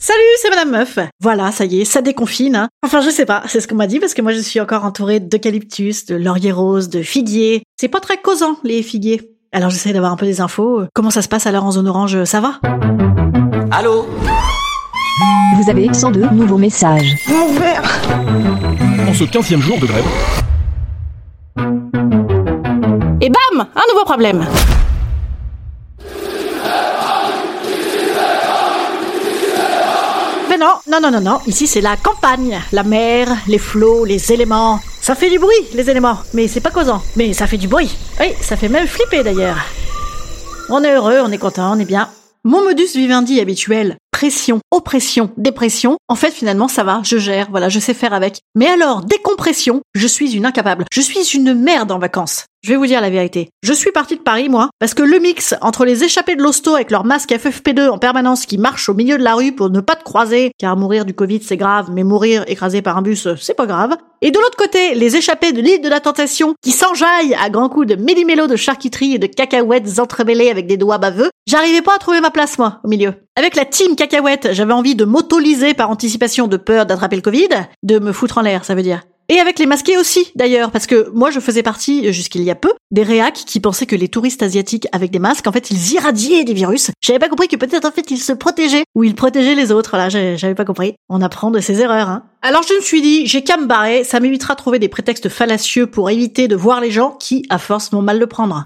Salut, c'est Madame Meuf. Voilà, ça y est, ça déconfine. Hein. Enfin, je sais pas, c'est ce qu'on m'a dit parce que moi je suis encore entourée d'eucalyptus, de laurier rose, de figuiers. C'est pas très causant, les figuiers. Alors j'essaie d'avoir un peu des infos. Comment ça se passe alors en zone orange, ça va? Allô? Vous avez 102 nouveaux messages. Mon verre En ce 15e jour de grève, Et bam Un nouveau problème non, non, non, non, non. Ici, c'est la campagne. La mer, les flots, les éléments. Ça fait du bruit, les éléments. Mais c'est pas causant. Mais ça fait du bruit. Oui, ça fait même flipper d'ailleurs. On est heureux, on est content, on est bien. Mon modus vivendi habituel, pression, oppression, dépression, en fait finalement ça va, je gère, voilà, je sais faire avec. Mais alors, décompression, je suis une incapable. Je suis une merde en vacances. Je vais vous dire la vérité. Je suis partie de Paris, moi, parce que le mix entre les échappés de l'hosto avec leur masque FFP2 en permanence qui marchent au milieu de la rue pour ne pas te croiser, car mourir du Covid c'est grave, mais mourir écrasé par un bus c'est pas grave. Et de l'autre côté, les échappés de l'île de la tentation qui s'enjaillent à grands coups de méli-mélo de charcuterie et de cacahuètes entremêlées avec des doigts baveux, j'arrivais pas à trouver ma place, moi, au milieu. Avec la team cacahuète, j'avais envie de m'auto-liser par anticipation de peur d'attraper le Covid, de me foutre en l'air, ça veut dire. Et avec les masqués aussi, d'ailleurs, parce que moi je faisais partie, jusqu'il y a peu, des réacs qui pensaient que les touristes asiatiques avec des masques, en fait, ils irradiaient des virus. J'avais pas compris que peut-être en fait ils se protégeaient, ou ils protégeaient les autres, là, j'avais pas compris. On apprend de ses erreurs, hein. Alors je me suis dit, j'ai qu'à me barrer, ça m'évitera de trouver des prétextes fallacieux pour éviter de voir les gens qui, à force, m'ont mal le prendre.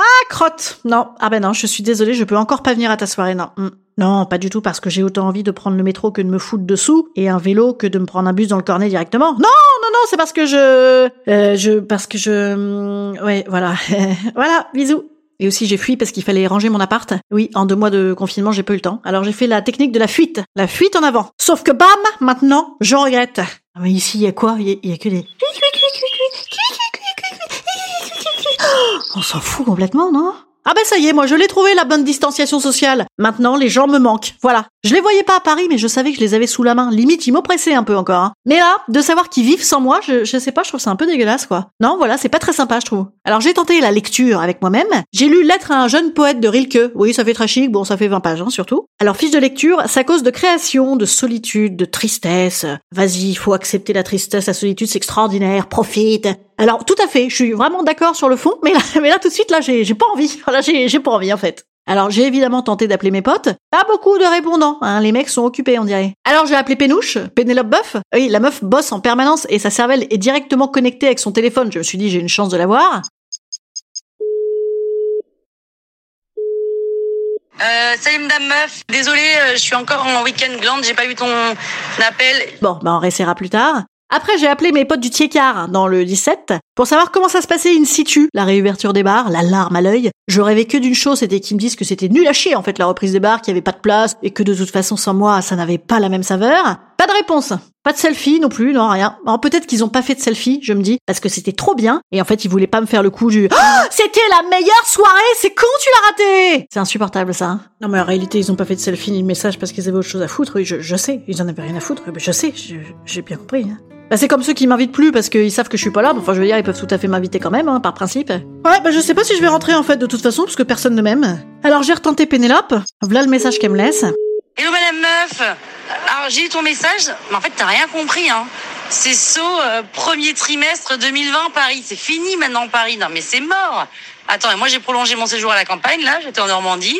Ah, crotte Non, ah ben non, je suis désolée, je peux encore pas venir à ta soirée, non. Hmm. Non, pas du tout, parce que j'ai autant envie de prendre le métro que de me foutre dessous, et un vélo que de me prendre un bus dans le cornet directement. Non, non, c'est parce que je... Euh, je... parce que je... hmm, Ouais, voilà. voilà, bisous. Et aussi, j'ai fui parce qu'il fallait ranger mon appart. Oui, en deux mois de confinement, j'ai pas eu le temps. Alors j'ai fait la technique de la fuite. La fuite en avant. Sauf que bam, maintenant, je regrette. Ah, mais ici, il y a quoi? Il y, y a que des... On s'en fout complètement, non? Ah ben ça y est, moi je l'ai trouvé la bonne distanciation sociale. Maintenant, les gens me manquent. Voilà. Je les voyais pas à Paris, mais je savais que je les avais sous la main. Limite, ils m'oppressaient un peu encore. hein. Mais là, de savoir qu'ils vivent sans moi, je, je sais pas, je trouve ça un peu dégueulasse, quoi. Non, voilà, c'est pas très sympa, je trouve. Alors j'ai tenté la lecture avec moi-même. J'ai lu Lettre à un jeune poète de Rilke. Oui, ça fait très chic, bon, ça fait 20 pages, hein, surtout. Alors fiche de lecture, ça cause de création, de solitude, de tristesse. Vas-y, il faut accepter la tristesse, la solitude, c'est extraordinaire, profite. Alors tout à fait, je suis vraiment d'accord sur le fond, mais là, mais là tout de suite, là, j'ai pas envie. Voilà, j'ai j'ai pas envie en fait. Alors j'ai évidemment tenté d'appeler mes potes. Pas beaucoup de répondants, hein, les mecs sont occupés on dirait. Alors j'ai appelé Pénouche, Pénélope Boeuf. Oui, la meuf bosse en permanence et sa cervelle est directement connectée avec son téléphone. Je me suis dit j'ai une chance de la voir. Euh, salut Madame Meuf, désolée, euh, je suis encore en week-end glande, j'ai pas eu ton appel. Bon, bah on réessayera plus tard. Après, j'ai appelé mes potes du Tiécar, dans le 17, pour savoir comment ça se passait in situ, la réouverture des bars, la larme à l'œil. Je rêvais que d'une chose, c'était qu'ils me disent que c'était nul à chier, en fait, la reprise des bars, qu'il y avait pas de place, et que de toute façon, sans moi, ça n'avait pas la même saveur. Pas de réponse. Pas de selfie non plus, non, rien. Alors peut-être qu'ils ont pas fait de selfie, je me dis, parce que c'était trop bien, et en fait, ils voulaient pas me faire le coup du Ah, c'était la meilleure soirée, c'est con, tu l'as raté! C'est insupportable, ça. hein. Non, mais en réalité, ils ont pas fait de selfie ni de message parce qu'ils avaient autre chose à foutre, oui, je, je sais, ils en avaient rien à foutre, mais je sais, j'ai bien compris. hein. Bah, c'est comme ceux qui m'invitent plus parce qu'ils savent que je suis pas là. Enfin, je veux dire, ils peuvent tout à fait m'inviter quand même, hein, par principe. Ouais, bah je sais pas si je vais rentrer en fait de toute façon parce que personne ne m'aime. Alors j'ai retenté Pénélope. Voilà le message qu'elle me laisse. Hello Madame Meuf. Alors j'ai eu ton message, mais en fait t'as rien compris hein. C'est saut euh, premier trimestre 2020 Paris, c'est fini maintenant Paris, non mais c'est mort Attends, et moi j'ai prolongé mon séjour à la campagne, là, j'étais en Normandie.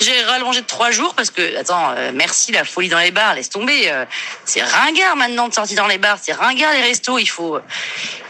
J'ai rallongé de trois jours parce que, attends, euh, merci la folie dans les bars, laisse tomber. euh, c'est ringard maintenant de sortir dans les bars, c'est ringard les restos, il faut... euh,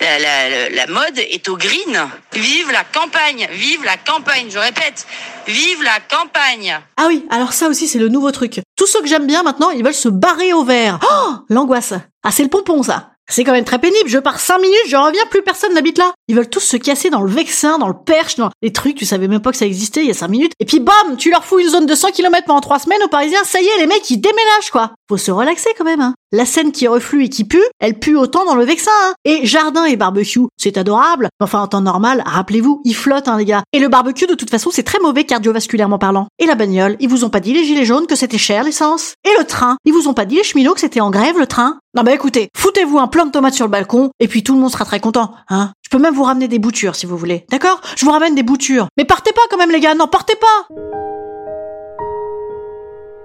La, la- la- la mode est au green. Vive la campagne, vive la campagne, je répète, vive la campagne Ah oui, alors ça aussi c'est le nouveau truc. Tous ceux que j'aime bien maintenant, ils veulent se barrer au vert. Oh, l'angoisse. Ah c'est le pompon ça. C'est quand même très pénible. Je pars 5 minutes, je reviens, plus personne n'habite là. Ils veulent tous se casser dans le Vexin, dans le Perche, dans les trucs, tu savais même pas que ça existait il y a 5 minutes. Et puis bam, tu leur fous une zone de 100 km pendant 3 semaines aux Parisiens, ça y est, les mecs, ils déménagent, quoi. Faut se relaxer quand même, hein. La scène qui reflue et qui pue, elle pue autant dans le Vexin, hein. Et jardin et barbecue, c'est adorable. Enfin, en temps normal, rappelez-vous, ils flottent, hein, les gars. Et le barbecue, de toute façon, c'est très mauvais cardiovasculairement parlant. Et la bagnole, ils vous ont pas dit les gilets jaunes que c'était cher l'essence. Et le train, ils vous ont pas dit les cheminots que c'était en grève le train. Non bah écoutez, foutez-vous un plan de tomates sur le balcon, et puis tout le monde sera très content, hein. Je peux même vous ramener des boutures si vous voulez, d'accord? Je vous ramène des boutures. Mais partez pas quand même les gars, non, partez pas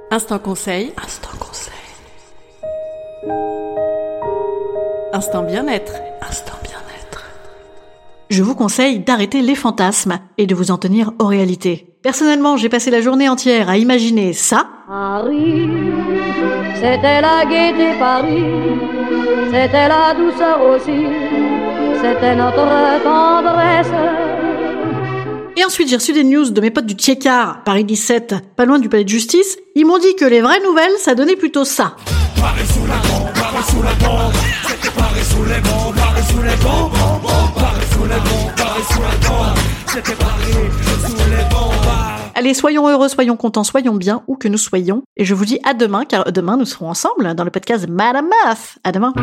Instant conseil. Instant conseil. Instant bien-être. Instant bien-être. Je vous conseille d'arrêter les fantasmes et de vous en tenir aux réalités. Personnellement, j'ai passé la journée entière à imaginer ça, c'était la gaieté Paris, c'était la douceur aussi, c'était notre tendresse. Et ensuite, j'ai reçu des news de mes potes du Tchekar, Paris 17, pas loin du palais de justice. Ils m'ont dit que les vraies nouvelles, ça donnait plutôt ça. Allez, soyons heureux, soyons contents, soyons bien, où que nous soyons. Et je vous dis à demain, car demain, nous serons ensemble dans le podcast Madame Meuf. À demain.